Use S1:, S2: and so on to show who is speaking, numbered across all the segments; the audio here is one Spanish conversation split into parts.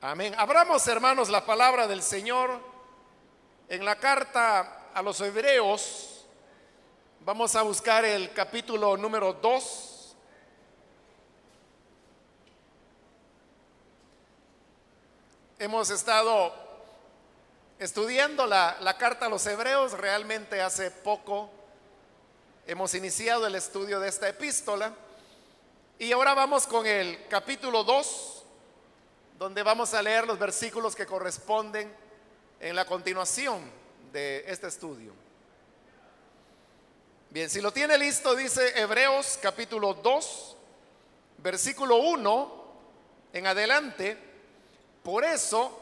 S1: Amén. Abramos, hermanos, la palabra del Señor en la carta a los hebreos. Vamos a buscar el capítulo número 2. Hemos estado estudiando la, la carta a los hebreos. Realmente hace poco hemos iniciado el estudio de esta epístola. Y ahora vamos con el capítulo 2, donde vamos a leer los versículos que corresponden en la continuación de este estudio. Bien, si lo tiene listo, dice Hebreos capítulo 2, versículo 1 en adelante. Por eso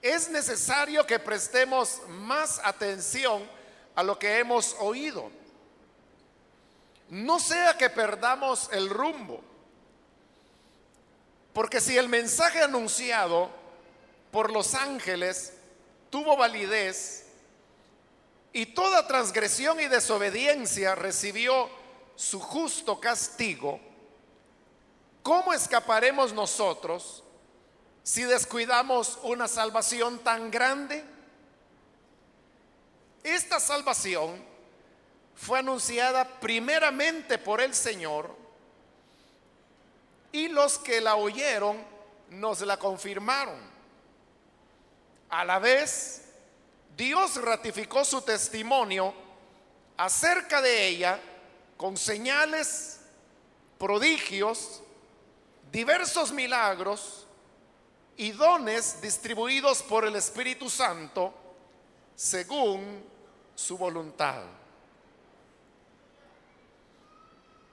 S1: es necesario que prestemos más atención a lo que hemos oído no sea que perdamos el rumbo. Porque si el mensaje anunciado por los ángeles tuvo validez y toda transgresión y desobediencia recibió su justo castigo, ¿cómo escaparemos nosotros si descuidamos una salvación tan grande? Esta salvación fue anunciada primeramente por el Señor y los que la oyeron nos la confirmaron. A la vez, Dios ratificó su testimonio acerca de ella con señales, prodigios, diversos milagros y dones distribuidos por el Espíritu Santo según su voluntad.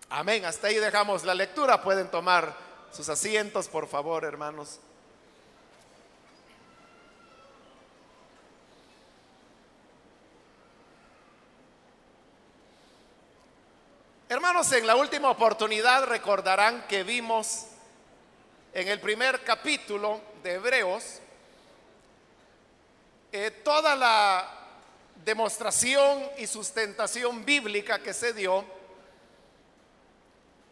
S1: Amén. Hasta ahí dejamos la lectura. Pueden tomar sus asientos, por favor, hermanos. Hermanos, en la última oportunidad recordarán que vimos en el primer capítulo de Hebreos eh, toda la demostración y sustentación bíblica que se dio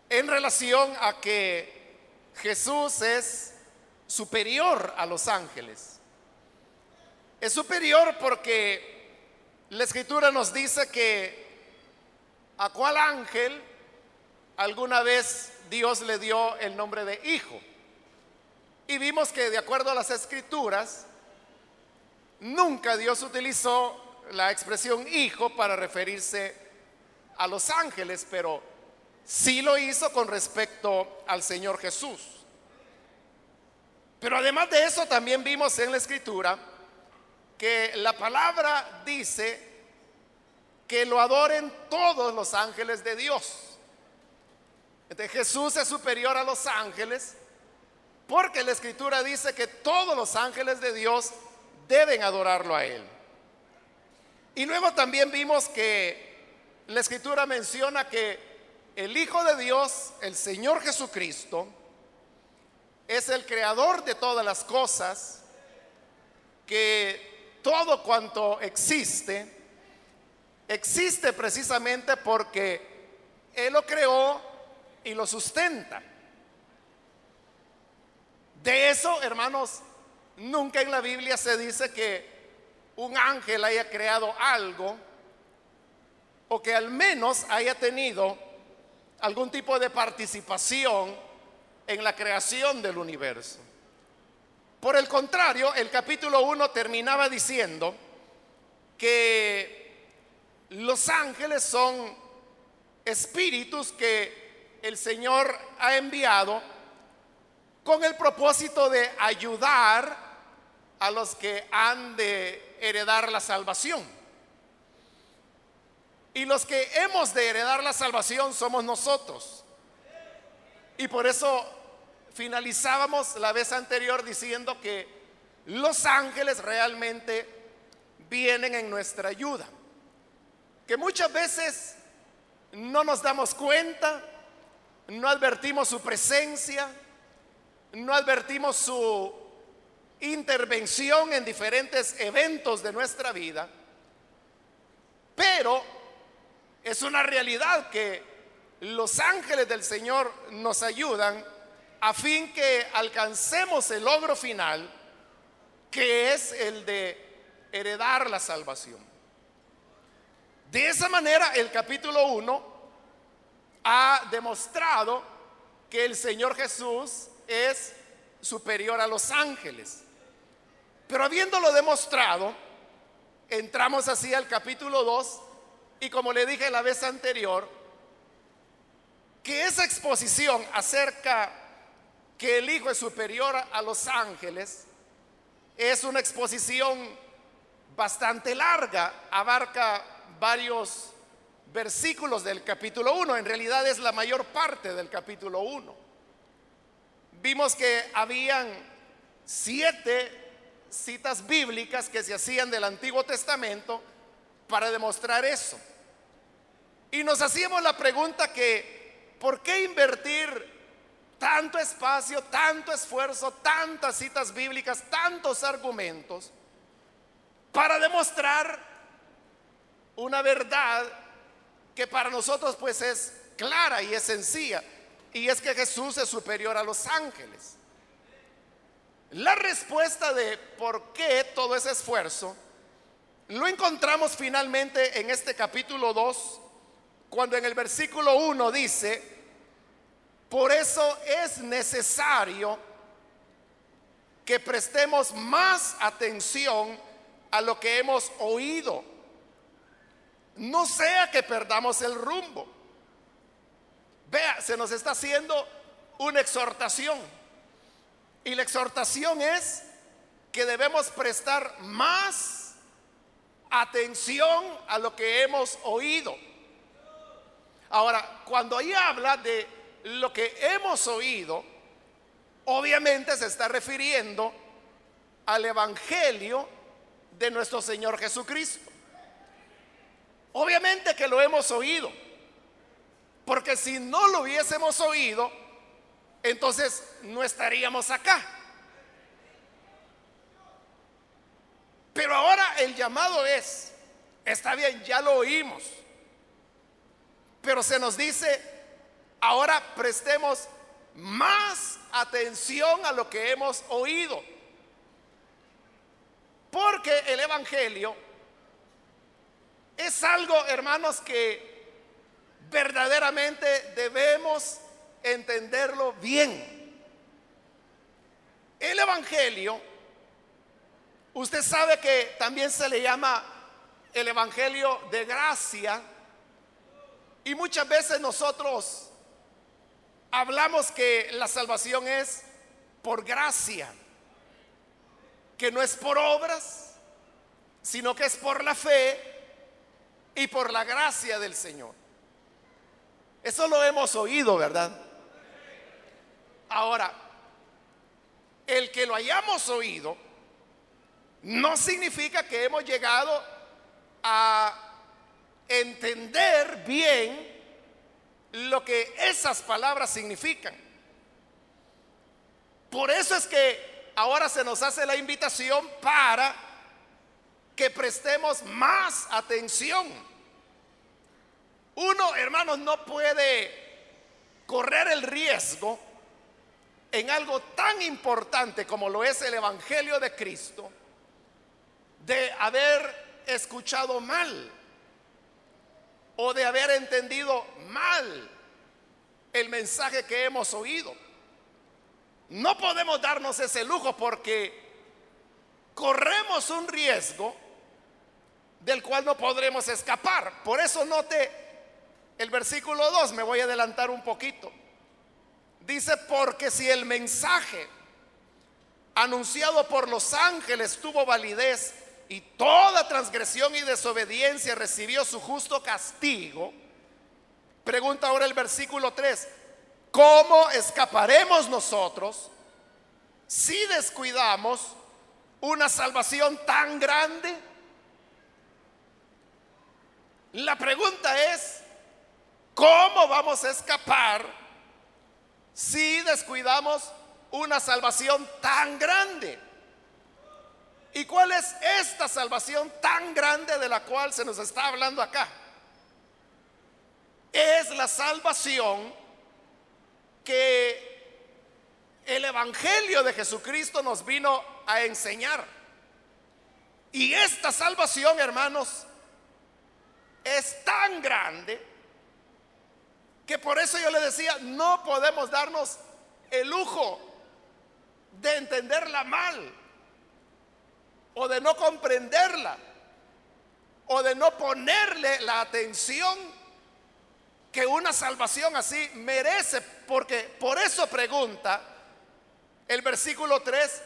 S1: en relación a que Jesús es superior a los ángeles. Es superior porque la escritura nos dice que a cuál ángel alguna vez Dios le dio el nombre de hijo. Y vimos que de acuerdo a las escrituras, nunca Dios utilizó la expresión hijo para referirse a los ángeles, pero sí lo hizo con respecto al Señor Jesús. Pero además de eso también vimos en la escritura que la palabra dice que lo adoren todos los ángeles de Dios. Entonces Jesús es superior a los ángeles porque la escritura dice que todos los ángeles de Dios deben adorarlo a Él. Y luego también vimos que la escritura menciona que el Hijo de Dios, el Señor Jesucristo, es el creador de todas las cosas, que todo cuanto existe, existe precisamente porque Él lo creó y lo sustenta. De eso, hermanos, nunca en la Biblia se dice que un ángel haya creado algo o que al menos haya tenido algún tipo de participación en la creación del universo. Por el contrario, el capítulo 1 terminaba diciendo que los ángeles son espíritus que el Señor ha enviado con el propósito de ayudar a los que han de heredar la salvación. Y los que hemos de heredar la salvación somos nosotros. Y por eso finalizábamos la vez anterior diciendo que los ángeles realmente vienen en nuestra ayuda. Que muchas veces no nos damos cuenta, no advertimos su presencia, no advertimos su intervención en diferentes eventos de nuestra vida, pero es una realidad que los ángeles del Señor nos ayudan a fin que alcancemos el logro final, que es el de heredar la salvación. De esa manera, el capítulo 1 ha demostrado que el Señor Jesús es superior a los ángeles. Pero habiéndolo demostrado, entramos así al capítulo 2 y como le dije la vez anterior, que esa exposición acerca que el Hijo es superior a los ángeles es una exposición bastante larga, abarca varios versículos del capítulo 1, en realidad es la mayor parte del capítulo 1. Vimos que habían siete citas bíblicas que se hacían del Antiguo Testamento para demostrar eso. Y nos hacíamos la pregunta que, ¿por qué invertir tanto espacio, tanto esfuerzo, tantas citas bíblicas, tantos argumentos para demostrar una verdad que para nosotros pues es clara y es sencilla? Y es que Jesús es superior a los ángeles. La respuesta de por qué todo ese esfuerzo lo encontramos finalmente en este capítulo 2, cuando en el versículo 1 dice, por eso es necesario que prestemos más atención a lo que hemos oído, no sea que perdamos el rumbo. Vea, se nos está haciendo una exhortación. Y la exhortación es que debemos prestar más atención a lo que hemos oído. Ahora, cuando ahí habla de lo que hemos oído, obviamente se está refiriendo al Evangelio de nuestro Señor Jesucristo. Obviamente que lo hemos oído, porque si no lo hubiésemos oído, entonces no estaríamos acá. Pero ahora el llamado es, está bien, ya lo oímos, pero se nos dice, ahora prestemos más atención a lo que hemos oído. Porque el Evangelio es algo, hermanos, que verdaderamente debemos entenderlo bien. El Evangelio, usted sabe que también se le llama el Evangelio de gracia y muchas veces nosotros hablamos que la salvación es por gracia, que no es por obras, sino que es por la fe y por la gracia del Señor. Eso lo hemos oído, ¿verdad? Ahora, el que lo hayamos oído no significa que hemos llegado a entender bien lo que esas palabras significan. Por eso es que ahora se nos hace la invitación para que prestemos más atención. Uno, hermanos, no puede correr el riesgo en algo tan importante como lo es el Evangelio de Cristo, de haber escuchado mal o de haber entendido mal el mensaje que hemos oído. No podemos darnos ese lujo porque corremos un riesgo del cual no podremos escapar. Por eso note el versículo 2, me voy a adelantar un poquito. Dice, porque si el mensaje anunciado por los ángeles tuvo validez y toda transgresión y desobediencia recibió su justo castigo, pregunta ahora el versículo 3, ¿cómo escaparemos nosotros si descuidamos una salvación tan grande? La pregunta es, ¿cómo vamos a escapar? si descuidamos una salvación tan grande. ¿Y cuál es esta salvación tan grande de la cual se nos está hablando acá? Es la salvación que el Evangelio de Jesucristo nos vino a enseñar. Y esta salvación, hermanos, es tan grande que por eso yo le decía, no podemos darnos el lujo de entenderla mal o de no comprenderla o de no ponerle la atención que una salvación así merece, porque por eso pregunta el versículo 3,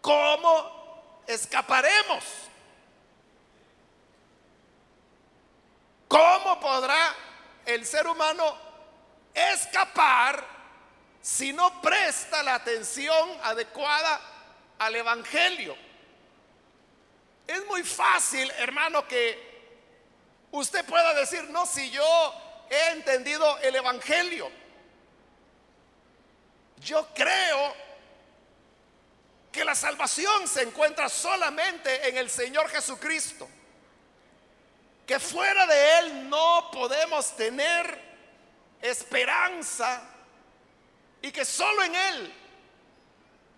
S1: ¿cómo escaparemos? ¿Cómo podrá el ser humano escapar si no presta la atención adecuada al Evangelio? Es muy fácil, hermano, que usted pueda decir, no, si yo he entendido el Evangelio, yo creo que la salvación se encuentra solamente en el Señor Jesucristo, que fuera de Él no podemos tener esperanza y que solo en Él,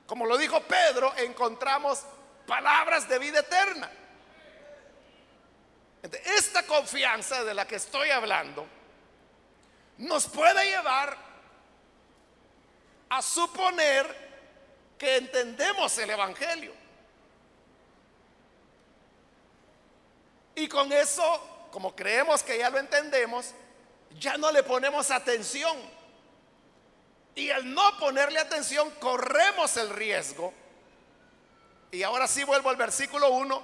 S1: como lo dijo Pedro, encontramos palabras de vida eterna. Esta confianza de la que estoy hablando nos puede llevar a suponer que entendemos el Evangelio. Y con eso, como creemos que ya lo entendemos, ya no le ponemos atención. Y al no ponerle atención, corremos el riesgo y ahora sí vuelvo al versículo 1,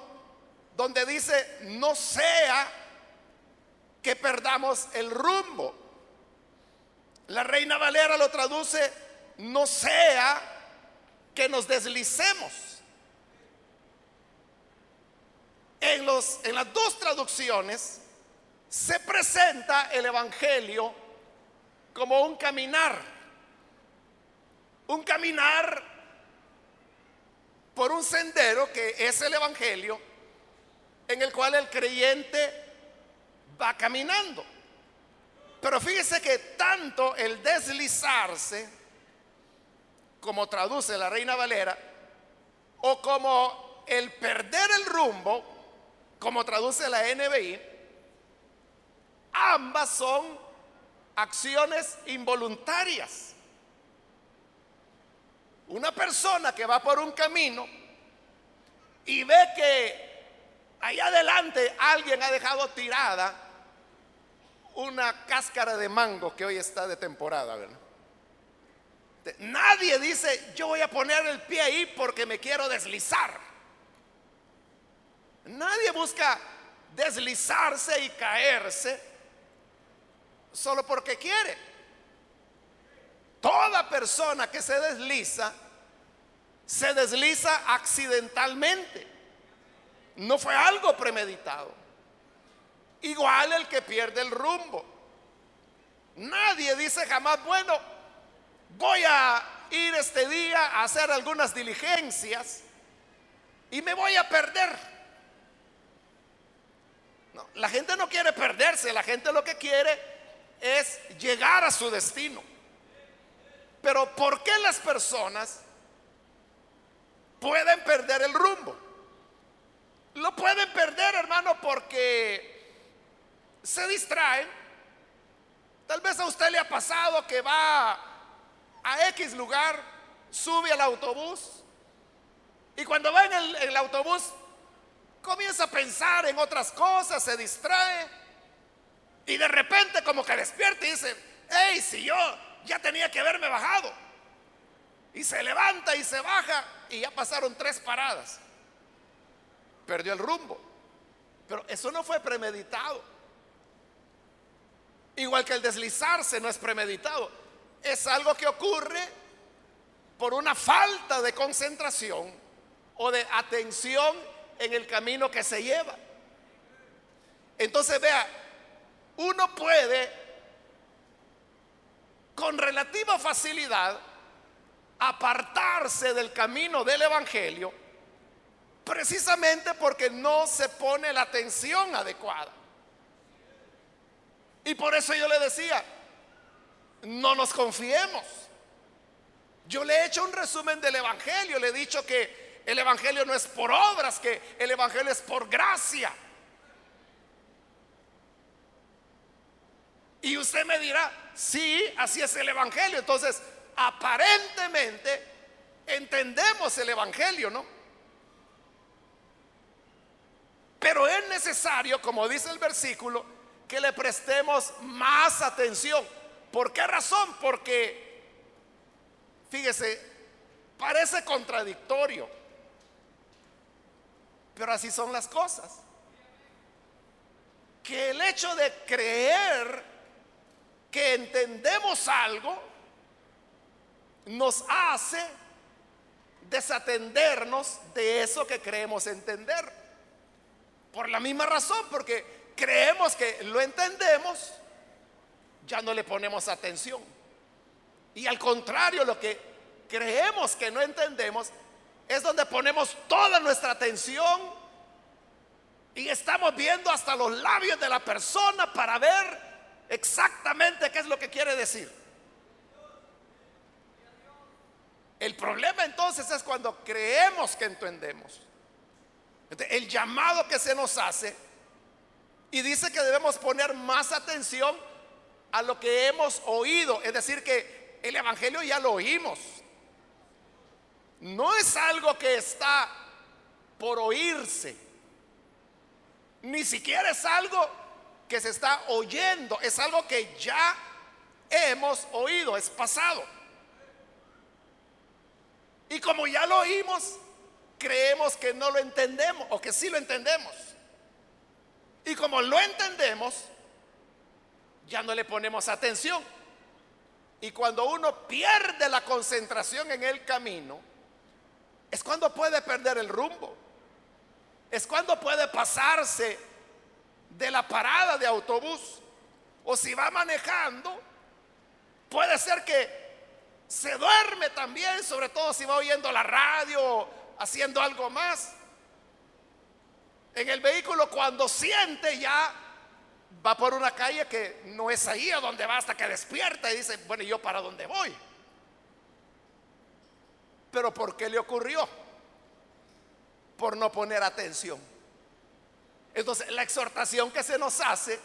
S1: donde dice, no sea que perdamos el rumbo. La reina Valera lo traduce, no sea que nos deslicemos. En, los, en las dos traducciones se presenta el Evangelio como un caminar, un caminar por un sendero que es el Evangelio, en el cual el creyente va caminando. Pero fíjese que tanto el deslizarse, como traduce la Reina Valera, o como el perder el rumbo, como traduce la NBI, ambas son acciones involuntarias. Una persona que va por un camino y ve que allá adelante alguien ha dejado tirada una cáscara de mango que hoy está de temporada. Nadie dice, yo voy a poner el pie ahí porque me quiero deslizar. Nadie busca deslizarse y caerse solo porque quiere. Toda persona que se desliza, se desliza accidentalmente. No fue algo premeditado. Igual el que pierde el rumbo. Nadie dice jamás, bueno, voy a ir este día a hacer algunas diligencias y me voy a perder. la gente no quiere perderse, la gente lo que quiere es llegar a su destino. Pero ¿por qué las personas pueden perder el rumbo? Lo pueden perder, hermano, porque se distraen. Tal vez a usted le ha pasado que va a X lugar, sube al autobús y cuando va en el, autobús comienza a pensar en otras cosas, se distrae y de repente como que despierta y dice, hey, si yo ya tenía que haberme bajado. Y se levanta y se baja y ya pasaron tres paradas. Perdió el rumbo. Pero eso no fue premeditado. Igual que el deslizarse no es premeditado. Es algo que ocurre por una falta de concentración o de atención en el camino que se lleva. Entonces vea, uno puede con relativa facilidad apartarse del camino del Evangelio precisamente porque no se pone la atención adecuada. Y por eso yo le decía, no nos confiemos Yo le he hecho un resumen del Evangelio, le he dicho que el Evangelio no es por obras, que el Evangelio es por gracia. Y usted me dirá, sí, así es el Evangelio. Entonces, aparentemente entendemos el Evangelio, ¿no? Pero es necesario, como dice el versículo, que le prestemos más atención. ¿Por qué razón? Porque, fíjese, parece contradictorio, pero así son las cosas. Que el hecho de creer que entendemos algo nos hace desatendernos de eso que creemos entender. Por la misma razón, porque creemos que lo entendemos, ya no le ponemos atención. Y al contrario, lo que creemos que no entendemos es donde ponemos toda nuestra atención y estamos viendo hasta los labios de la persona para ver exactamente qué es lo que quiere decir. El problema entonces es cuando creemos que entendemos. El llamado que se nos hace y dice que debemos poner más atención a lo que hemos oído. Es decir, que el Evangelio ya lo oímos. No es algo que está por oírse. Ni siquiera es algo que se está oyendo, es algo que ya hemos oído, es pasado. Y como ya lo oímos, creemos que no lo entendemos o que sí lo entendemos. Y como lo entendemos, ya no le ponemos atención. Y cuando uno pierde la concentración en el camino, es cuando puede perder el rumbo. Es cuando puede pasarse de la parada de autobús o si va manejando, puede ser que se duerme también, sobre todo si va oyendo la radio, haciendo algo más. En el vehículo cuando siente ya va por una calle que no es ahí a donde va hasta que despierta y dice, bueno, ¿y yo para dónde voy? Pero ¿por qué le ocurrió? Por no poner atención. Entonces, la exhortación que se nos hace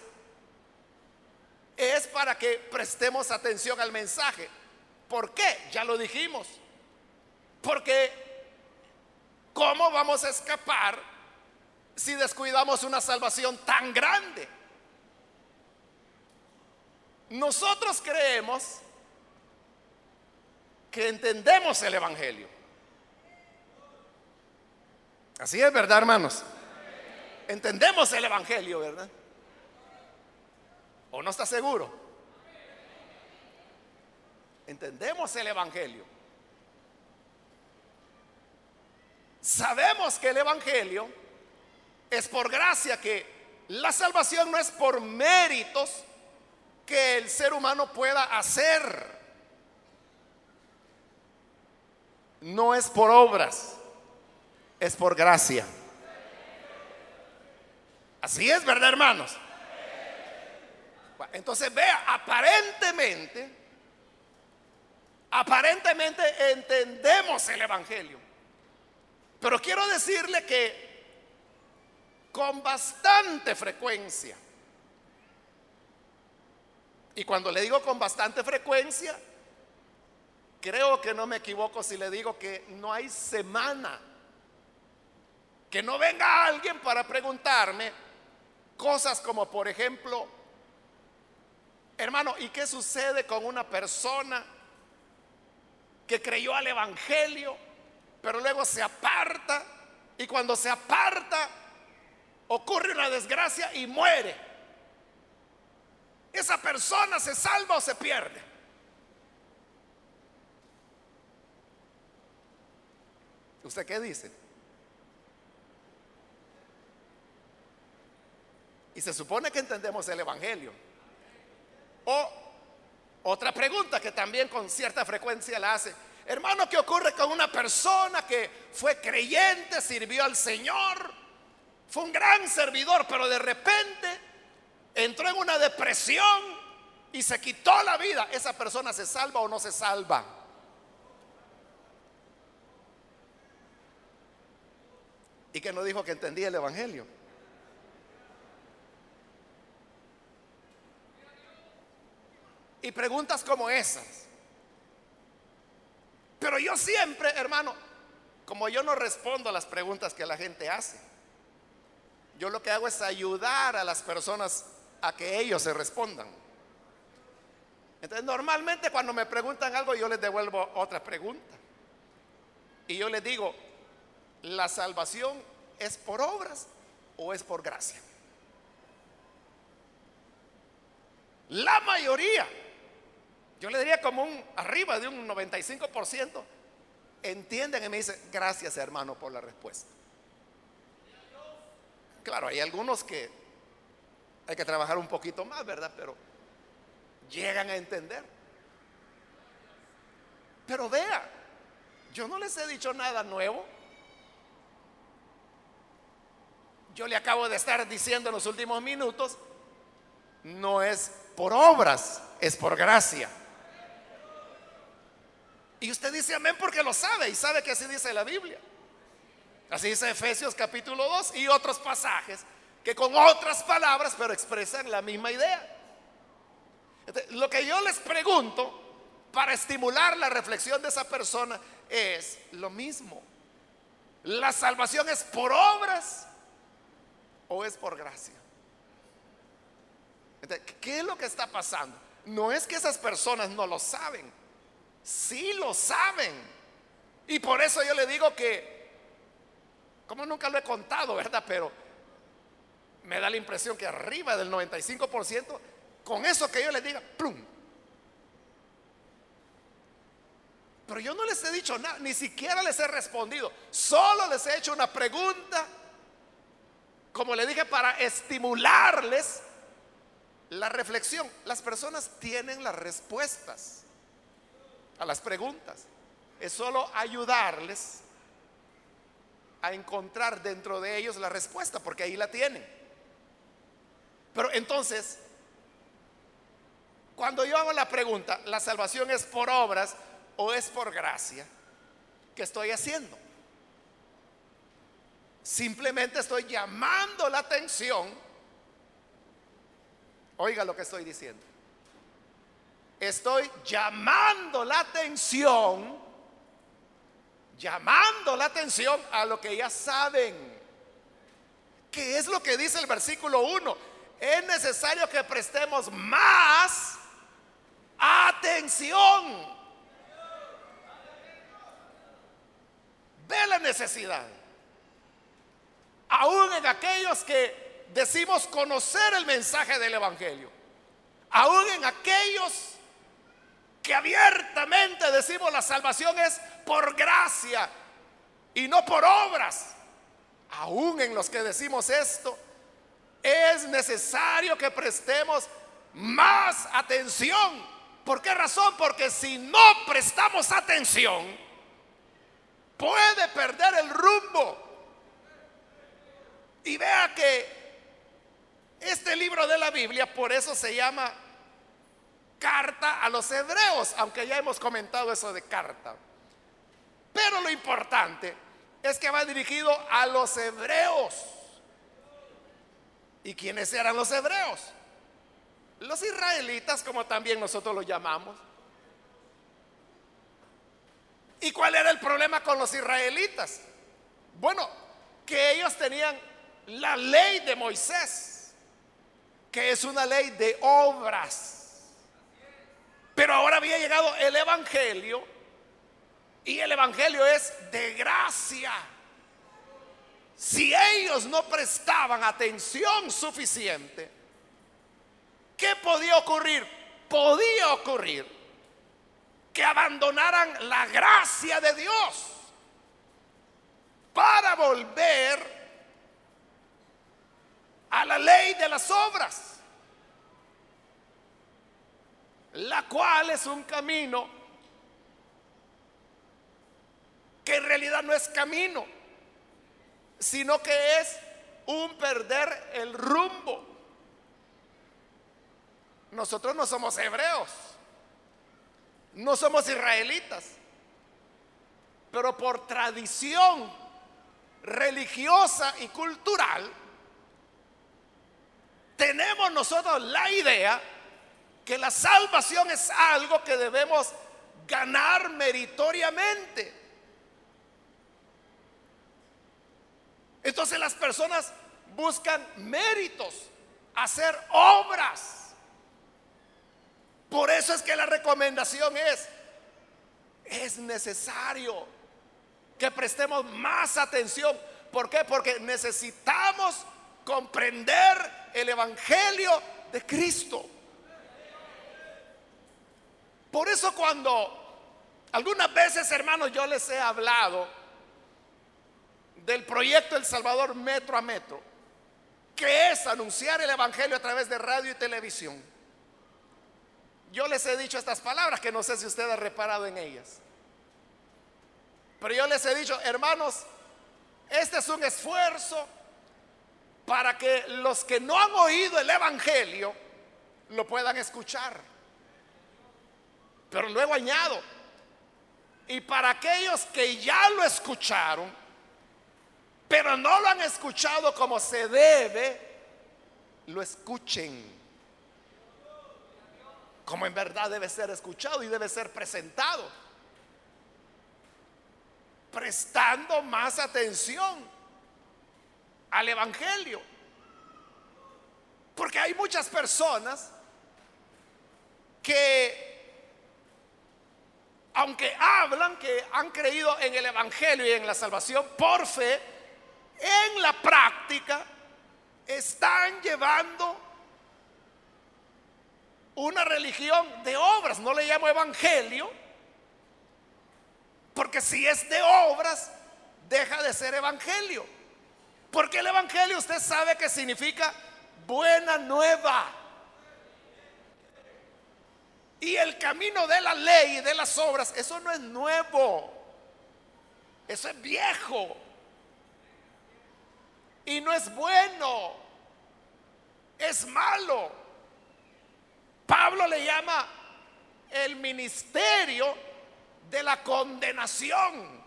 S1: es para que prestemos atención al mensaje. ¿Por qué? Ya lo dijimos. Porque ¿cómo vamos a escapar si descuidamos una salvación tan grande? Nosotros creemos que entendemos el Evangelio. Así es, ¿verdad, hermanos? Entendemos el Evangelio, ¿verdad? ¿O no está seguro? Entendemos el Evangelio. Sabemos que el Evangelio es por gracia, que la salvación no es por méritos que el ser humano pueda hacer. No es por obras, es por gracia. Así es, ¿verdad, hermanos? Entonces vea, aparentemente, aparentemente entendemos el Evangelio. Pero quiero decirle que con bastante frecuencia, y cuando le digo con bastante frecuencia, creo que no me equivoco si le digo que no hay semana que no venga alguien para preguntarme Cosas como, por ejemplo, hermano, ¿y qué sucede con una persona que creyó al Evangelio, pero luego se aparta y cuando se aparta ocurre una desgracia y muere? ¿Esa persona se salva o se pierde? ¿Usted qué dice? se supone que entendemos el Evangelio. O otra pregunta que también con cierta frecuencia la hace. Hermano, ¿qué ocurre con una persona que fue creyente, sirvió al Señor, fue un gran servidor, pero de repente entró en una depresión y se quitó la vida? ¿Esa persona se salva o no se salva? ¿Y que no dijo que entendía el Evangelio? Y preguntas como esas. Pero yo siempre, hermano, como yo no respondo a las preguntas que la gente hace, yo lo que hago es ayudar a las personas a que ellos se respondan. Entonces, normalmente cuando me preguntan algo, yo les devuelvo otra pregunta. Y yo les digo, ¿la salvación es por obras o es por gracia? La mayoría, yo le diría como un arriba de un 95%, entienden y me dicen, gracias hermano por la respuesta. Claro, hay algunos que hay que trabajar un poquito más, ¿verdad? Pero llegan a entender. Pero vea, yo no les he dicho nada nuevo. Yo le acabo de estar diciendo en los últimos minutos, no es por obras, es por gracia. Y usted dice amén porque lo sabe y sabe que así dice la Biblia. Así dice Efesios capítulo 2 y otros pasajes que con otras palabras pero expresan la misma idea. Lo que yo les pregunto para estimular la reflexión de esa persona es lo mismo. ¿La salvación es por obras o es por gracia? ¿Qué es lo que está pasando? No es que esas personas no lo saben, sí lo saben. Y por eso yo le digo que, como nunca lo he contado, ¿verdad? Pero me da la impresión que arriba del 95% con eso que yo les diga, plum. Pero yo no les he dicho nada, ni siquiera les he respondido. Solo les he hecho una pregunta, como le dije, para estimularles la reflexión. Las personas tienen las respuestas a las preguntas. Es solo ayudarles a encontrar dentro de ellos la respuesta, porque ahí la tienen. Pero entonces, cuando yo hago la pregunta, ¿la salvación es por obras o es por gracia? ¿Qué estoy haciendo? Simplemente estoy llamando la atención. Oiga lo que estoy diciendo. Estoy llamando la atención, llamando la atención a lo que ya saben. ¿Qué es lo que dice el versículo 1? Es necesario que prestemos más Atención. Ve la necesidad. Aún en aquellos que decimos conocer el mensaje del Evangelio. Aún en aquellos que abiertamente decimos la salvación es por gracia y no por obras. Aún en los que decimos esto, es necesario que prestemos más atención ¿Por qué razón? Porque si no prestamos atención, puede perder el rumbo. Y vea que este libro de la Biblia, por eso se llama carta a los hebreos, aunque ya hemos comentado eso de carta. Pero lo importante es que va dirigido a los hebreos. ¿Y quiénes eran los hebreos? Los israelitas, como también nosotros los llamamos. ¿Y cuál era el problema con los israelitas? Bueno, que ellos tenían la ley de Moisés, que es una ley de obras. Pero ahora había llegado el Evangelio y el Evangelio es de gracia. Si ellos no prestaban atención suficiente, ¿Qué podía ocurrir? Podía ocurrir que abandonaran la gracia de Dios para volver a la ley de las obras, la cual es un camino que en realidad no es camino, sino que es un perder el rumbo. Nosotros no somos hebreos, no somos israelitas, pero por tradición religiosa y cultural, tenemos nosotros la idea que la salvación es algo que debemos ganar meritoriamente. Entonces las personas buscan méritos, hacer obras. Por eso es que la recomendación es, es necesario que prestemos más atención. ¿Por qué? Porque necesitamos comprender el Evangelio de Cristo. Por eso cuando algunas veces, hermanos, yo les he hablado del proyecto El Salvador metro a metro, que es anunciar el Evangelio a través de radio y televisión. Yo les he dicho estas palabras que no sé si usted ha reparado en ellas. Pero yo les he dicho, hermanos, este es un esfuerzo para que los que no han oído el Evangelio lo puedan escuchar. Pero luego añado, y para aquellos que ya lo escucharon, pero no lo han escuchado como se debe, lo escuchen. Como en verdad debe ser escuchado y debe ser presentado. Prestando más atención al Evangelio. Porque hay muchas personas que, aunque hablan que han creído en el Evangelio y en la salvación por fe, en la práctica están llevando una religión de obras. No le llamo Evangelio, porque si es de obras, deja de ser Evangelio. Porque el Evangelio usted sabe que significa buena nueva. Y el camino de la ley y de las obras, eso no es nuevo. Eso es viejo. Y no es bueno. Es malo. Pablo le llama el ministerio de la condenación.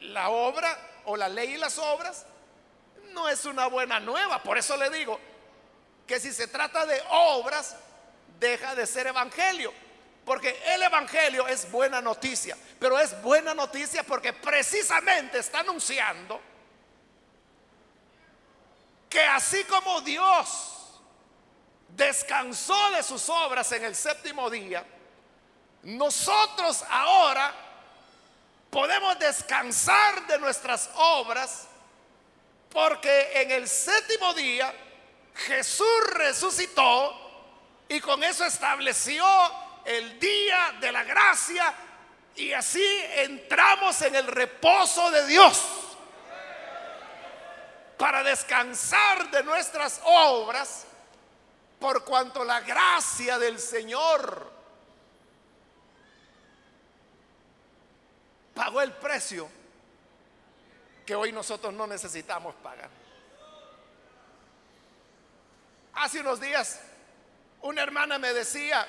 S1: la obra o la ley y las obras no es una buena nueva. Por eso le digo que si se trata de obras, deja de ser evangelio. Porque el evangelio es buena noticia. Pero es buena noticia porque precisamente está anunciando que así como Dios descansó de sus obras en el séptimo día, nosotros ahora podemos descansar de nuestras obras porque en el séptimo día Jesús resucitó y con eso estableció el día de la gracia y así entramos en el reposo de Dios para descansar de nuestras obras por cuanto la gracia del Señor pagó el precio que hoy nosotros no necesitamos pagar. Hace unos días una hermana me decía,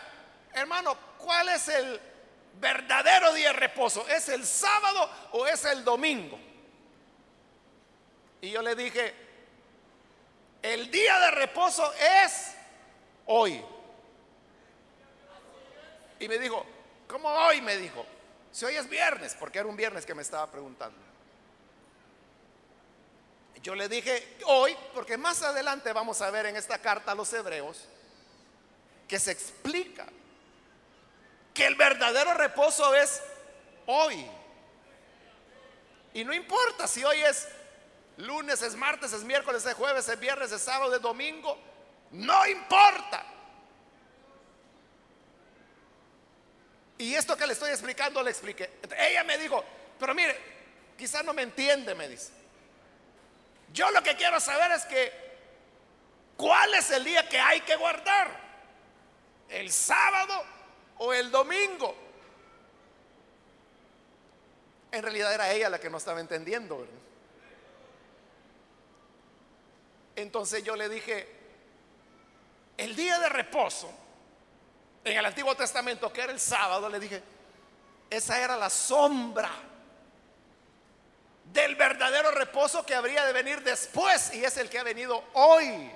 S1: hermano, ¿cuál es el verdadero día de reposo? ¿Es el sábado o es el domingo? Y yo le dije, el día de reposo es hoy. Y me dijo, ¿cómo hoy? Me dijo, si hoy es viernes, porque era un viernes que me estaba preguntando. Yo le dije hoy, porque más adelante vamos a ver en esta carta a los hebreos, que se explica que el verdadero reposo es hoy. Y no importa si hoy es lunes, es martes, es miércoles, es jueves, es viernes, es sábado, es domingo, no importa. Y esto que le estoy explicando, le expliqué. Ella me dijo, pero mire, quizás no me entiende, me dice. Yo lo que quiero saber es que, ¿cuál es el día que hay que guardar? ¿El sábado o el domingo? En realidad era ella la que no estaba entendiendo. Entonces yo le dije, el día de reposo en el Antiguo Testamento, que era el sábado, le dije, esa era la sombra del verdadero reposo que habría de venir después y es el que ha venido hoy,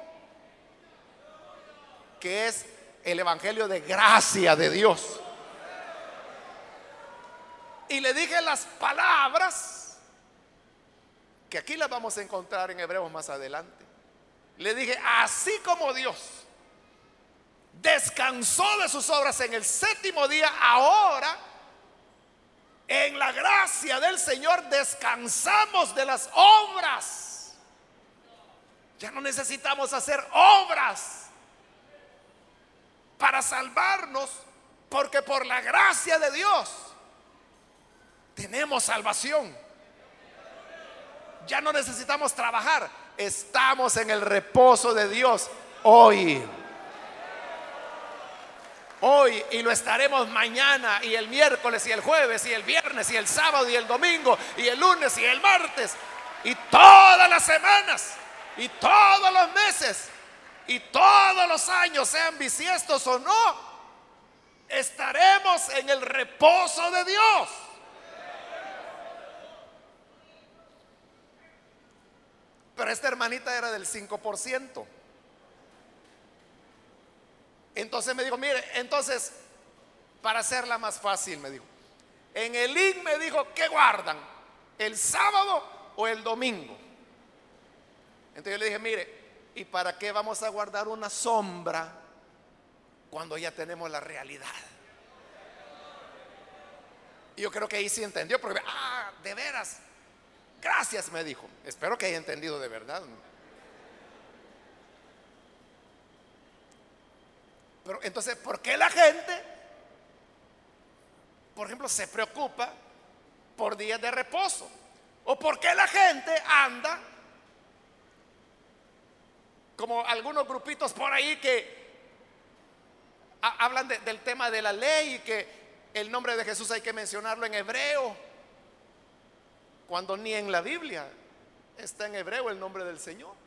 S1: que es el Evangelio de gracia de Dios. Y le dije las palabras que aquí las vamos a encontrar en Hebreos más adelante. Le dije, así como Dios descansó de sus obras en el séptimo día, ahora en la gracia del Señor descansamos de las obras. Ya no necesitamos hacer obras para salvarnos, porque por la gracia de Dios tenemos salvación. Ya no necesitamos trabajar, estamos en el reposo de Dios hoy hoy y lo estaremos mañana y el miércoles y el jueves y el viernes y el sábado y el domingo y el lunes y el martes y todas las semanas y todos los meses y todos los años, sean bisiestos o no, estaremos en el reposo de Dios. Pero esta hermanita era del 5%. Entonces me dijo, mire, entonces, para hacerla más fácil, me dijo, en el IN me dijo, ¿qué guardan? ¿El sábado o el domingo? Entonces yo le dije, mire, ¿y para qué vamos a guardar una sombra cuando ya tenemos la realidad? Y yo creo que ahí sí entendió, porque, ah, de veras, gracias, me dijo. Espero que haya entendido de verdad. Pero entonces, ¿por qué la gente, por ejemplo, se preocupa por días de reposo? ¿O por qué la gente anda como algunos grupitos por ahí que hablan del tema de la ley y que el nombre de Jesús hay que mencionarlo en hebreo, cuando ni en la Biblia está en hebreo el nombre del Señor?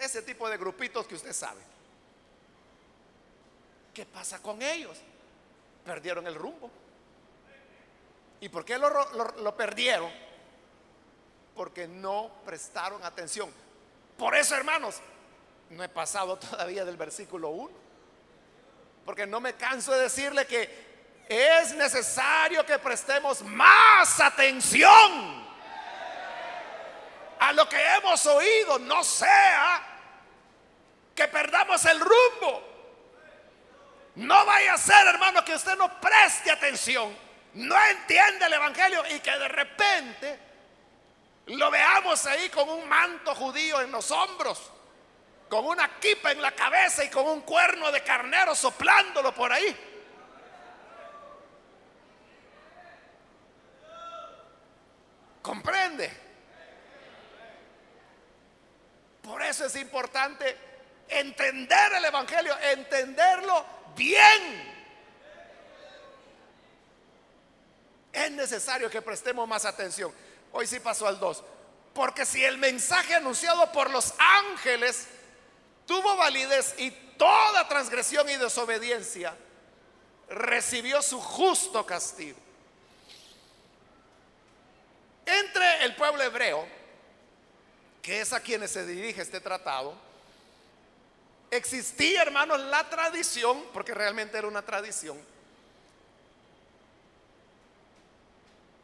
S1: Ese tipo de grupitos que usted sabe. ¿Qué pasa con ellos? Perdieron el rumbo. ¿Y por qué lo, lo, perdieron? Porque no prestaron atención. Por eso, hermanos, no he pasado todavía del versículo 1. Porque no me canso de decirle que es necesario que prestemos más atención a lo que hemos oído, no sea que perdamos el rumbo. No vaya a ser, hermano, que usted no preste atención, no entiende el Evangelio y que de repente lo veamos ahí con un manto judío en los hombros, con una kipa en la cabeza y con un cuerno de carnero soplándolo por ahí. ¿Comprende? Por eso es importante entender el Evangelio, entenderlo bien. Es necesario que prestemos más atención. Hoy sí pasó al 2. Porque si el mensaje anunciado por los ángeles tuvo validez y toda transgresión y desobediencia recibió su justo castigo. Entre el pueblo hebreo, que es a quienes se dirige este tratado, existía, hermanos, la tradición, porque realmente era una tradición,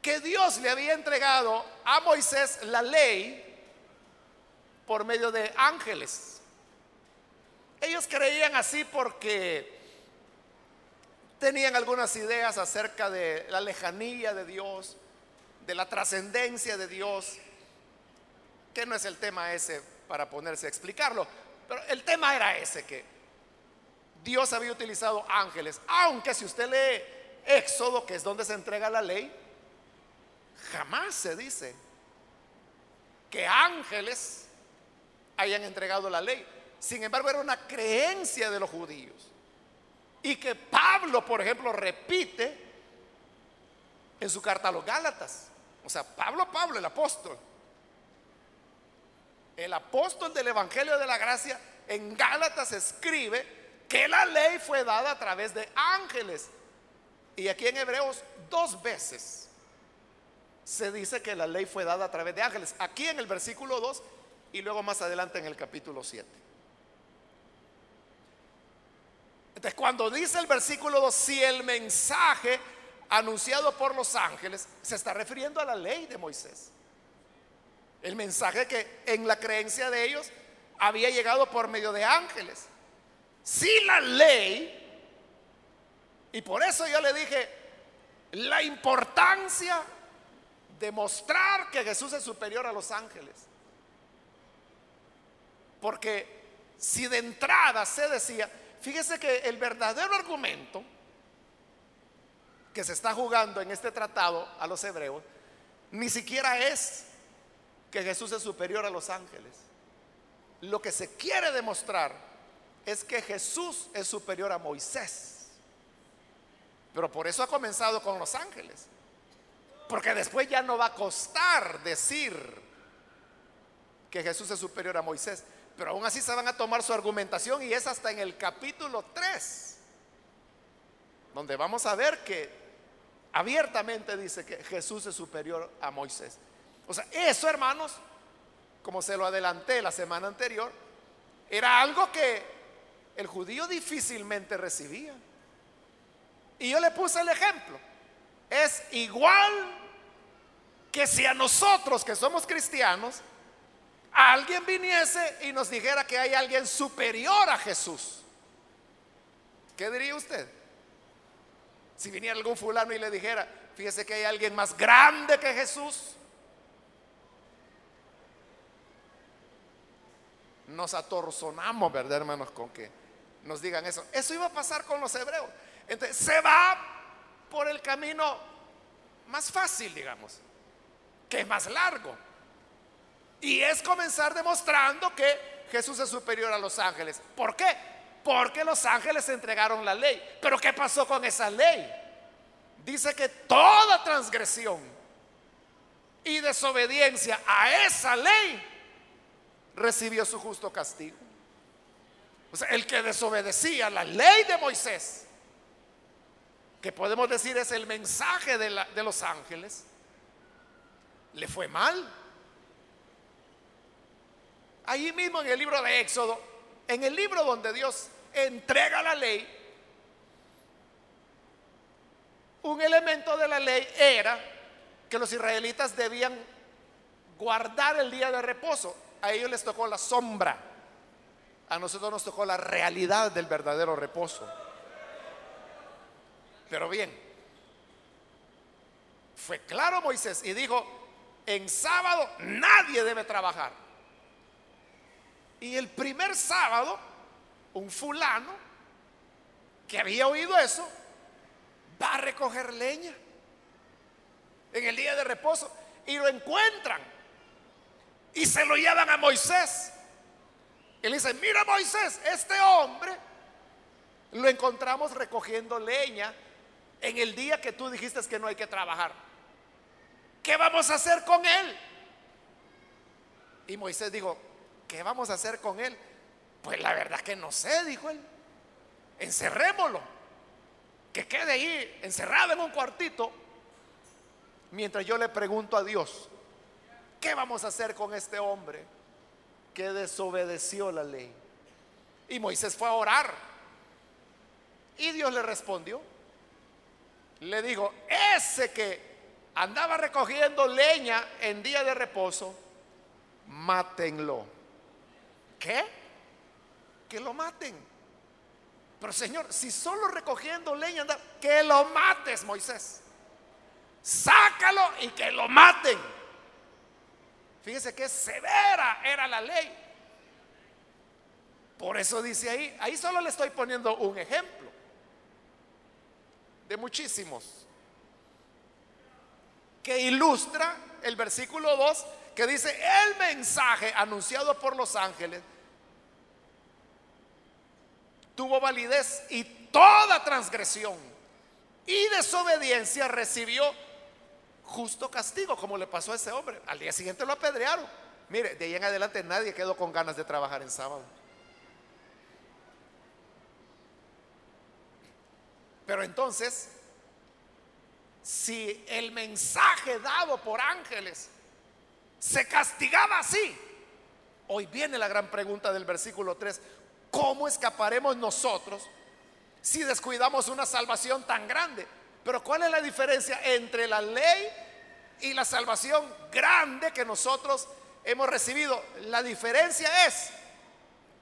S1: que Dios le había entregado a Moisés la ley por medio de ángeles. Ellos creían así porque tenían algunas ideas acerca de la lejanía de Dios, de la trascendencia de Dios, que no es el tema ese para ponerse a explicarlo, pero el tema era ese, que Dios había utilizado ángeles, aunque si usted lee Éxodo, que es donde se entrega la ley, jamás se dice que ángeles hayan entregado la ley. Sin embargo, era una creencia de los judíos. Y que Pablo, por ejemplo, repite en su carta a los Gálatas. O sea, Pablo, Pablo, el apóstol, el apóstol del Evangelio de la Gracia en Gálatas escribe que la ley fue dada a través de ángeles. Y aquí en Hebreos dos veces se dice que la ley fue dada a través de ángeles. Aquí en el versículo 2 y luego más adelante en el capítulo 7. Entonces, cuando dice el versículo 2, si el mensaje anunciado por los ángeles se está refiriendo a la ley de Moisés. El mensaje que en la creencia de ellos había llegado por medio de ángeles. Si la ley, y por eso yo le dije, la importancia de mostrar que Jesús es superior a los ángeles. Porque si de entrada se decía, fíjese que el verdadero argumento que se está jugando en este tratado a los hebreos, ni siquiera es que Jesús es superior a los ángeles. Lo que se quiere demostrar es que Jesús es superior a Moisés. Pero por eso ha comenzado con los ángeles. Porque después ya no va a costar decir que Jesús es superior a Moisés. Pero aún así se van a tomar su argumentación y es hasta en el capítulo 3, donde vamos a ver que abiertamente dice que Jesús es superior a Moisés. O sea, eso hermanos, como se lo adelanté la semana anterior, era algo que el judío difícilmente recibía. Y yo le puse el ejemplo. Es igual que si a nosotros que somos cristianos, alguien viniese y nos dijera que hay alguien superior a Jesús. ¿Qué diría usted? Si viniera algún fulano y le dijera, fíjese que hay alguien más grande que Jesús. Nos atorzonamos, ¿verdad, hermanos? Con que nos digan eso. Eso iba a pasar con los hebreos. Entonces, se va por el camino más fácil, digamos, que es más largo. Y es comenzar demostrando que Jesús es superior a los ángeles. ¿Por qué? Porque los ángeles entregaron la ley. Pero ¿qué pasó con esa ley? Dice que toda transgresión y desobediencia a esa ley recibió su justo castigo. O sea, el que desobedecía la ley de Moisés, que podemos decir es el mensaje de, los ángeles, le fue mal. Ahí mismo en el libro de Éxodo, en el libro donde Dios entrega la ley, un elemento de la ley era que los israelitas debían guardar el día de reposo. A ellos les tocó la sombra, a nosotros nos tocó la realidad del verdadero reposo. Pero bien, fue claro Moisés y dijo, en sábado nadie debe trabajar. Y el primer sábado, un fulano que había oído eso, va a recoger leña en el día de reposo y lo encuentran y se lo llevan a Moisés. Y le dicen, mira Moisés, este hombre lo encontramos recogiendo leña en el día que tú dijiste que no hay que trabajar. ¿Qué vamos a hacer con él? Y Moisés dijo, ¿qué vamos a hacer con él? Pues la verdad que no sé, dijo él. Encerrémoslo. Que quede ahí encerrado en un cuartito. Mientras yo le pregunto a Dios, ¿qué vamos a hacer con este hombre que desobedeció la ley? Y Moisés fue a orar. Y Dios le respondió. Le dijo, ese que andaba recogiendo leña en día de reposo, mátenlo. ¿Qué? Que lo maten. Pero Señor, si solo recogiendo leña anda, que lo mates, Moisés. Sácalo y que lo maten. Fíjese que severa era la ley. Por eso dice ahí, ahí solo le estoy poniendo un ejemplo de muchísimos que ilustra el versículo 2 que dice, el mensaje anunciado por los ángeles tuvo validez y toda transgresión y desobediencia recibió justo castigo, como le pasó a ese hombre. Al día siguiente lo apedrearon. Mire, de ahí en adelante nadie quedó con ganas de trabajar en sábado. Pero entonces, si el mensaje dado por ángeles se castigaba así, hoy viene la gran pregunta del versículo 3, ¿cómo escaparemos nosotros si descuidamos una salvación tan grande? Pero ¿cuál es la diferencia entre la ley y la salvación grande que nosotros hemos recibido? La diferencia es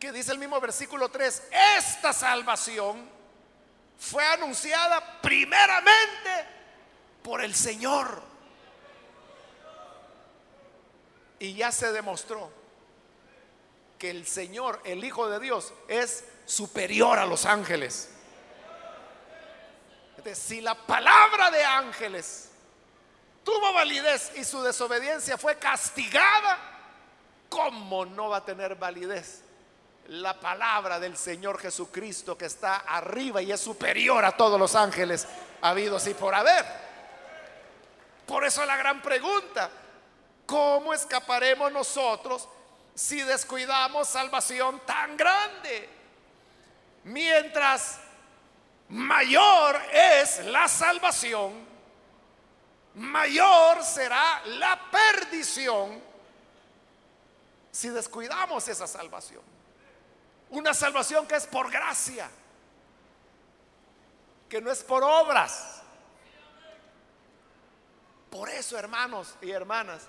S1: que dice el mismo versículo 3, esta salvación fue anunciada primeramente por el Señor. Y ya se demostró que el Señor, el Hijo de Dios, es superior a los ángeles. Si la palabra de ángeles tuvo validez y su desobediencia fue castigada, ¿cómo no va a tener validez la palabra del Señor Jesucristo que está arriba y es superior a todos los ángeles habidos y por haber? Por eso la gran pregunta, ¿cómo escaparemos nosotros si descuidamos salvación tan grande? Mientras mayor es la salvación, mayor será la perdición si descuidamos esa salvación. Una salvación que es por gracia, que no es por obras. Por eso, hermanos y hermanas,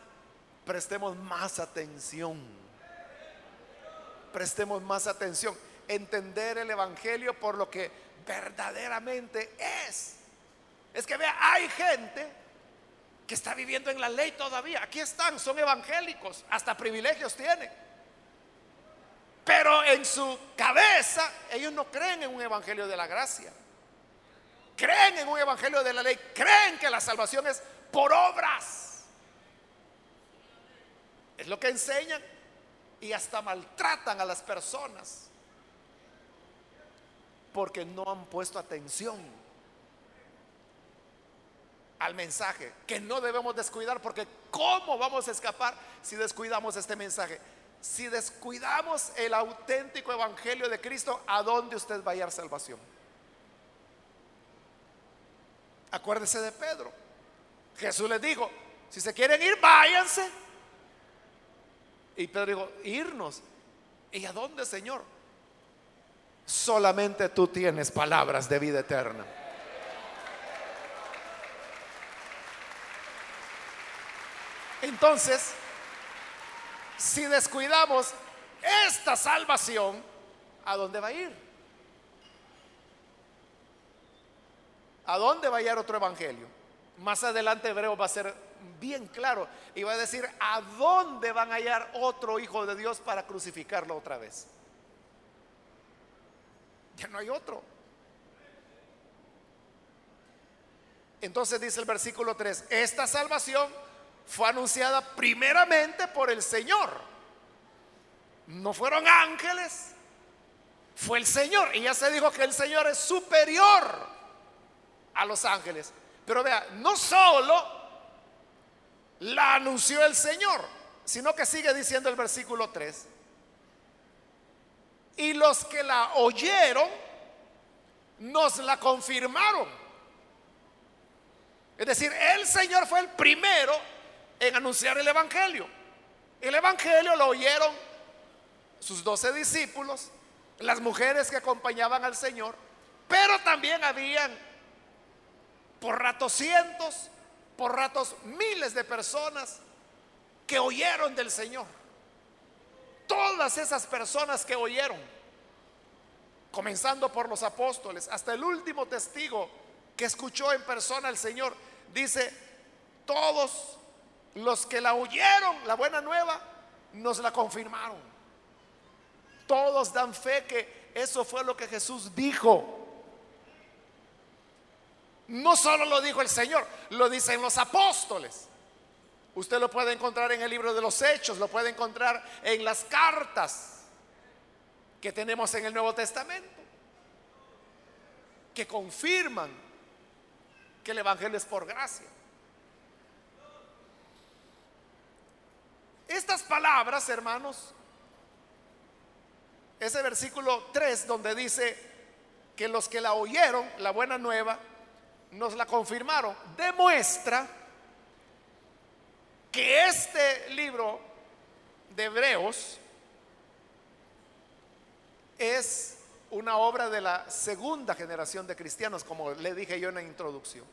S1: prestemos más atención. Prestemos más atención. Entender el Evangelio por lo que verdaderamente es. Es que vea, hay gente que está viviendo en la ley todavía. Aquí están, son evangélicos, hasta privilegios tienen. Pero en su cabeza ellos no creen en un evangelio de la gracia. Creen en un evangelio de la ley. Creen que la salvación es por obras. Es lo que enseñan y hasta maltratan a las personas porque no han puesto atención al mensaje que no debemos descuidar porque ¿cómo vamos a escapar si descuidamos este mensaje? Si descuidamos el auténtico evangelio de Cristo, ¿a dónde usted va a hallar salvación? Acuérdese de Pedro. Jesús les dijo, si se quieren ir, váyanse. Y Pedro dijo, irnos. ¿Y a dónde, Señor? Solamente tú tienes palabras de vida eterna. Entonces, si descuidamos esta salvación, ¿a dónde va a ir? ¿A dónde va a ir otro evangelio? Más adelante Hebreo va a ser bien claro y va a decir a dónde van a hallar otro hijo de Dios para crucificarlo otra vez. Ya no hay otro. Entonces dice el versículo 3, esta salvación fue anunciada primeramente por el Señor. No fueron ángeles, fue el Señor. Y ya se dijo que el Señor es superior a los ángeles. Pero vea, no solo la anunció el Señor, sino que sigue diciendo el versículo 3. Y los que la oyeron nos la confirmaron. Es decir, el Señor fue el primero en anunciar el Evangelio. El Evangelio lo oyeron sus doce discípulos, las mujeres que acompañaban al Señor, pero también habían por ratos cientos, por ratos miles de personas que oyeron del Señor. Todas esas personas que oyeron, comenzando por los apóstoles, hasta el último testigo que escuchó en persona al Señor, dice, todos los que la oyeron, la buena nueva, nos la confirmaron. Todos dan fe que eso fue lo que Jesús dijo. No solo lo dijo el Señor, lo dicen los apóstoles. Usted lo puede encontrar en el libro de los Hechos, lo puede encontrar en las cartas que tenemos en el Nuevo Testamento, que confirman que el Evangelio es por gracia. Estas palabras, hermanos, ese versículo 3 donde dice que los que la oyeron, la buena nueva, nos la confirmaron, demuestra que este libro de Hebreos es una obra de la segunda generación de cristianos, como le dije yo en la introducción.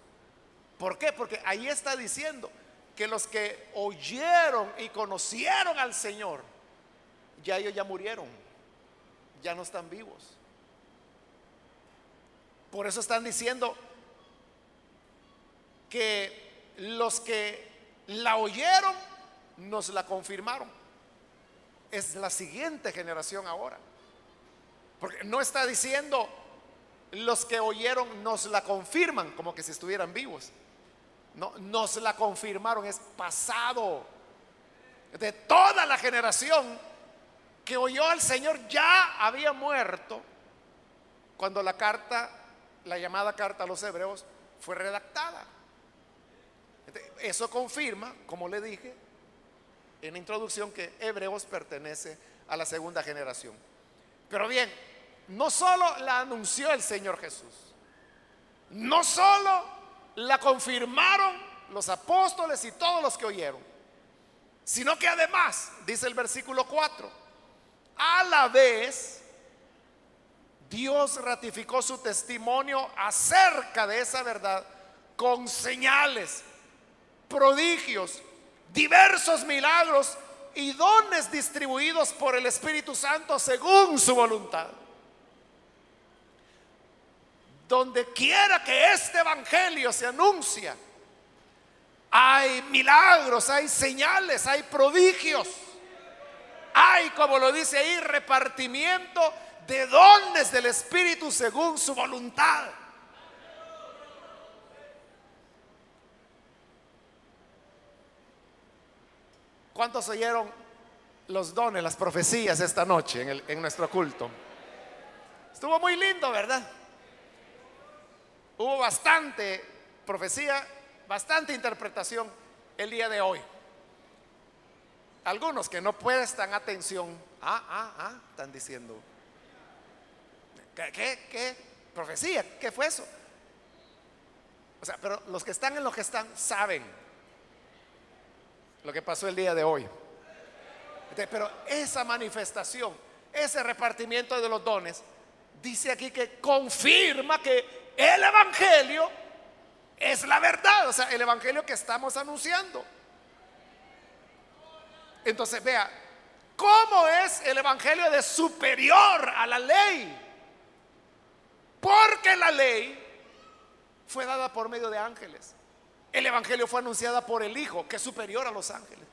S1: ¿Por qué? Porque ahí está diciendo que los que oyeron y conocieron al Señor, ya ellos ya murieron, ya no están vivos. Por eso están diciendo que los que la oyeron nos la confirmaron. Es la siguiente generación ahora. Porque no está diciendo los que oyeron nos la confirman como que si estuvieran vivos. No, nos la confirmaron, es pasado. De toda la generación que oyó al Señor ya había muerto cuando la carta, la llamada carta a los hebreos, fue redactada. Eso confirma, como le dije en la introducción, que Hebreos pertenece a la segunda generación. Pero bien, no solo la anunció el Señor Jesús, no solo la confirmaron los apóstoles y todos los que oyeron, sino que además, dice el versículo 4, a la vez Dios ratificó su testimonio acerca de esa verdad con señales, prodigios, diversos milagros y dones distribuidos por el Espíritu Santo según su voluntad donde quiera que este evangelio se anuncia, hay milagros, hay señales, hay prodigios. Hay, como lo dice ahí, repartimiento de dones del Espíritu según su voluntad. ¿Cuántos oyeron los dones, las profecías esta noche en, en nuestro culto? Estuvo muy lindo, ¿verdad? Hubo bastante profecía, bastante interpretación el día de hoy. Algunos que no prestan atención, ah, ah, ah, están diciendo, ¿qué, qué, qué? ¿Profecía? ¿Qué fue eso? O sea, pero los que están en lo que están saben lo que pasó el día de hoy. Pero esa manifestación, ese repartimiento de los dones, dice aquí que confirma que el Evangelio es la verdad, o sea, el Evangelio que estamos anunciando. Entonces, vea, ¿cómo es el Evangelio de superior a la ley? Porque la ley fue dada por medio de ángeles. El Evangelio fue anunciada por el Hijo, que es superior a los ángeles.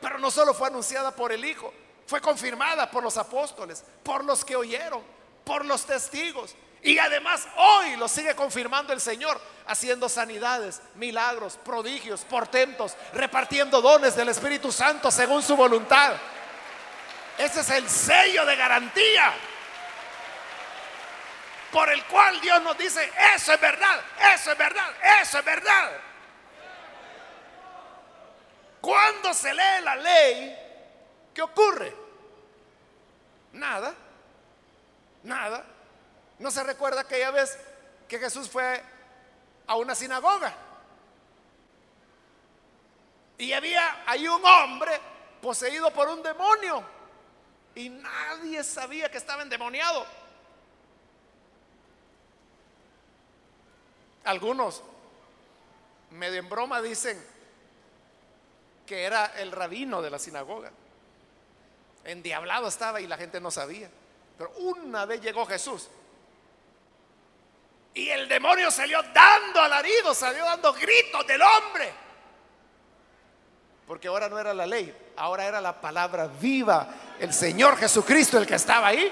S1: Pero no solo fue anunciada por el Hijo, fue confirmada por los apóstoles, por los que oyeron, por los testigos. Y además hoy lo sigue confirmando el Señor, haciendo sanidades, milagros, prodigios, portentos, repartiendo dones del Espíritu Santo según su voluntad. Ese es el sello de garantía por el cual Dios nos dice, eso es verdad, eso es verdad, eso es verdad. Cuando se lee la ley, ¿qué ocurre? Nada, nada. ¿No se recuerda aquella vez que Jesús fue a una sinagoga? Y había ahí un hombre poseído por un demonio. Y nadie sabía que estaba endemoniado. Algunos, medio en broma, dicen que era el rabino de la sinagoga. Endiablado estaba y la gente no sabía. Pero una vez llegó Jesús y el demonio salió dando alaridos, salió dando gritos del hombre. Porque ahora no era la ley, ahora era la palabra viva, el Señor Jesucristo el que estaba ahí.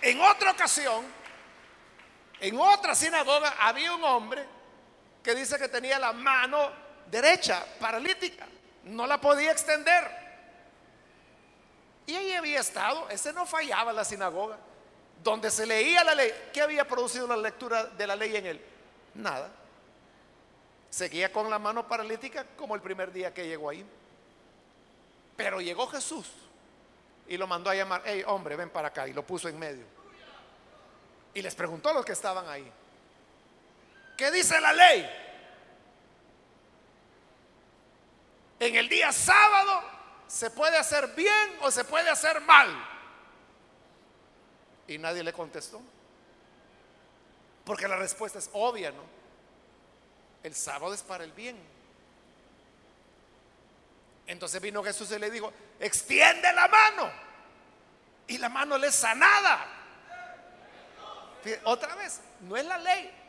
S1: En otra ocasión, en otra sinagoga, había un hombre que dice que tenía la mano derecha paralítica, no la podía extender. Y ahí había estado, ese no fallaba la sinagoga, donde se leía la ley. ¿Qué había producido la lectura de la ley en él? Nada. Seguía con la mano paralítica como el primer día que llegó ahí. Pero llegó Jesús y lo mandó a llamar, hey hombre, ven para acá, y lo puso en medio. Y les preguntó a los que estaban ahí, ¿qué dice la ley? En el día sábado se puede hacer bien o se puede hacer mal. Y nadie le contestó. Porque la respuesta es obvia, ¿no? El sábado es para el bien. Entonces vino Jesús y le dijo, extiende la mano. Y la mano le es sanada. Otra vez, no es la ley.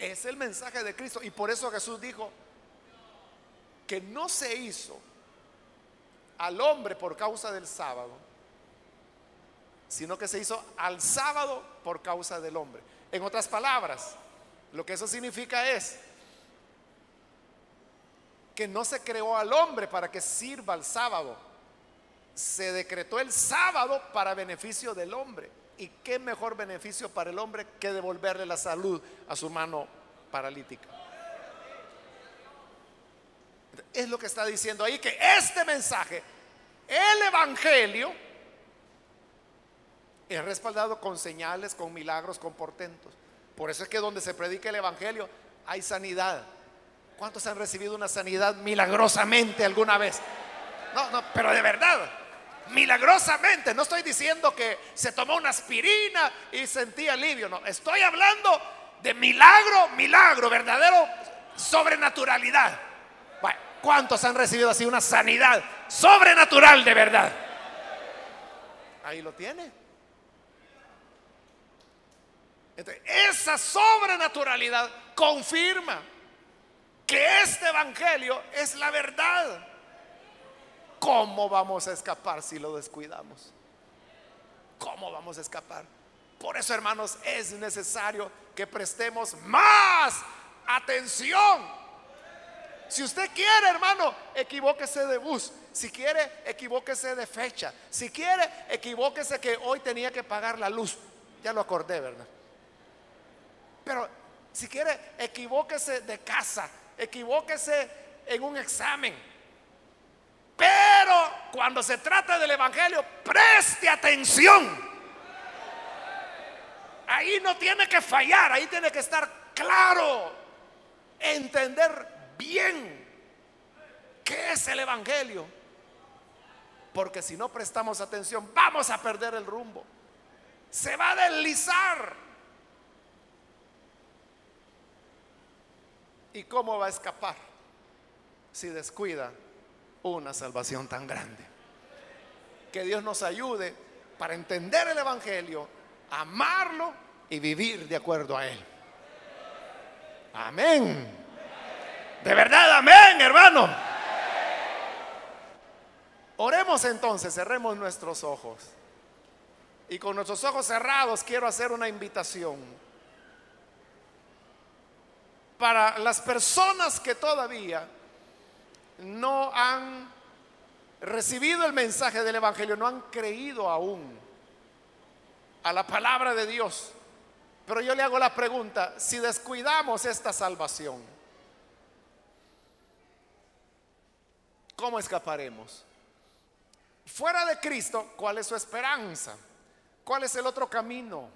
S1: Es el mensaje de Cristo. Y por eso Jesús dijo que no se hizo al hombre por causa del sábado, sino que se hizo al sábado por causa del hombre. En otras palabras, lo que eso significa es que no se creó al hombre para que sirva al sábado. Se decretó el sábado para beneficio del hombre. ¿Y qué mejor beneficio para el hombre que devolverle la salud a su mano paralítica? Es lo que está diciendo ahí, que este mensaje, el Evangelio, es respaldado con señales, con milagros, con portentos. Por eso es que donde se predica el Evangelio hay sanidad. ¿Cuántos han recibido una sanidad milagrosamente alguna vez? No, no, pero de verdad, milagrosamente. No estoy diciendo que se tomó una aspirina y sentía alivio. No, estoy hablando de milagro, milagro, verdadero sobrenaturalidad. Bueno, ¿cuántos han recibido así una sanidad sobrenatural de verdad? Ahí lo tiene esa sobrenaturalidad confirma que este Evangelio es la verdad. ¿Cómo vamos a escapar si lo descuidamos? ¿Cómo vamos a escapar? Por eso, hermanos, es necesario que prestemos más atención. Si usted quiere, hermano, equivóquese de bus. Si quiere, equivóquese de fecha. Si quiere, equivóquese que hoy tenía que pagar la luz. Ya lo acordé, ¿verdad? Pero si quiere, equivóquese de casa, equivóquese en un examen. Pero cuando se trata del Evangelio, preste atención. Ahí no tiene que fallar, ahí tiene que estar claro, entender bien qué es el Evangelio. Porque si no prestamos atención, vamos a perder el rumbo. Se va a deslizar. ¿Y cómo va a escapar si descuida una salvación tan grande? Que Dios nos ayude para entender el Evangelio, amarlo y vivir de acuerdo a Él. Amén. De verdad, amén, hermano. Oremos entonces, cerremos nuestros ojos. Y con nuestros ojos cerrados quiero hacer una invitación para las personas que todavía no han recibido el mensaje del Evangelio, no han creído aún a la palabra de Dios. Pero yo le hago la pregunta, si descuidamos esta salvación, ¿cómo escaparemos? Fuera de Cristo, ¿cuál es su esperanza? ¿Cuál es el otro camino?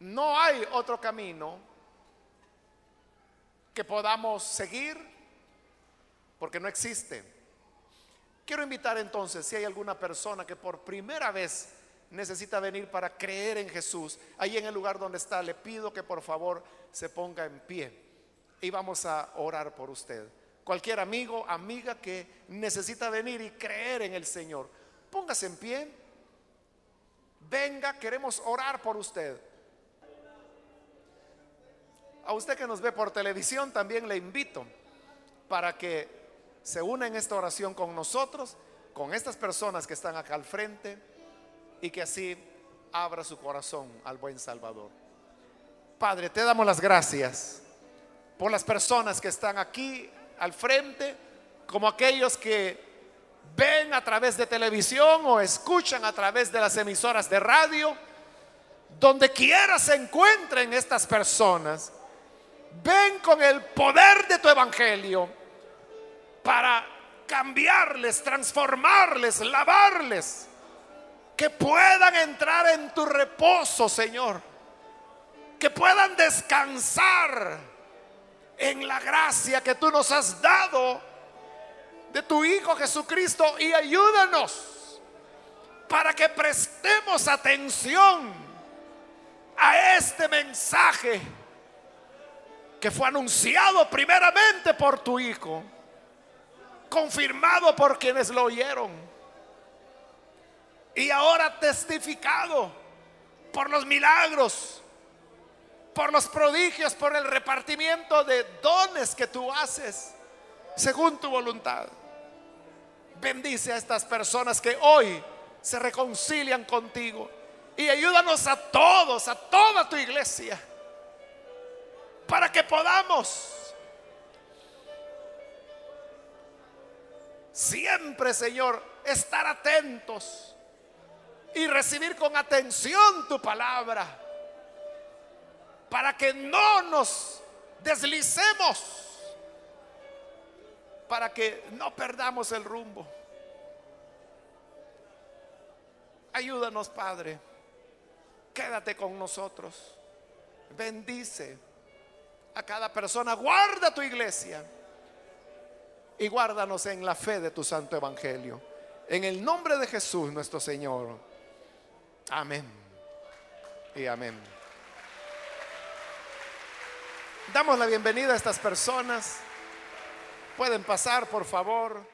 S1: No hay otro camino que podamos seguir, porque no existe. Quiero invitar entonces, si hay alguna persona que por primera vez necesita venir para creer en Jesús, ahí en el lugar donde está, le pido que por favor se ponga en pie y vamos a orar por usted. Cualquier amigo, amiga que necesita venir y creer en el Señor, póngase en pie. Venga, queremos orar por usted. A usted que nos ve por televisión también le invito para que se una en esta oración con nosotros, con estas personas que están acá al frente y que así abra su corazón al buen Salvador. Padre, te damos las gracias por las personas que están aquí al frente, como aquellos que ven a través de televisión o escuchan a través de las emisoras de radio, donde quiera se encuentren estas personas ven con el poder de tu evangelio para cambiarles, transformarles, lavarles. Que puedan entrar en tu reposo, Señor. Que puedan descansar en la gracia que tú nos has dado de tu Hijo Jesucristo. Y ayúdanos para que prestemos atención a este mensaje que fue anunciado primeramente por tu Hijo, confirmado por quienes lo oyeron y ahora testificado por los milagros, por los prodigios, por el repartimiento de dones que tú haces según tu voluntad. Bendice a estas personas que hoy se reconcilian contigo y ayúdanos a todos, a toda tu iglesia para que podamos siempre, Señor, estar atentos y recibir con atención tu palabra, para que no nos deslicemos, para que no perdamos el rumbo. Ayúdanos, Padre. Quédate con nosotros. Bendice a cada persona. Guarda tu iglesia y guárdanos en la fe de tu santo evangelio. En el nombre de Jesús nuestro Señor. Amén. Y amén. Damos la bienvenida a estas personas. Pueden pasar, por favor.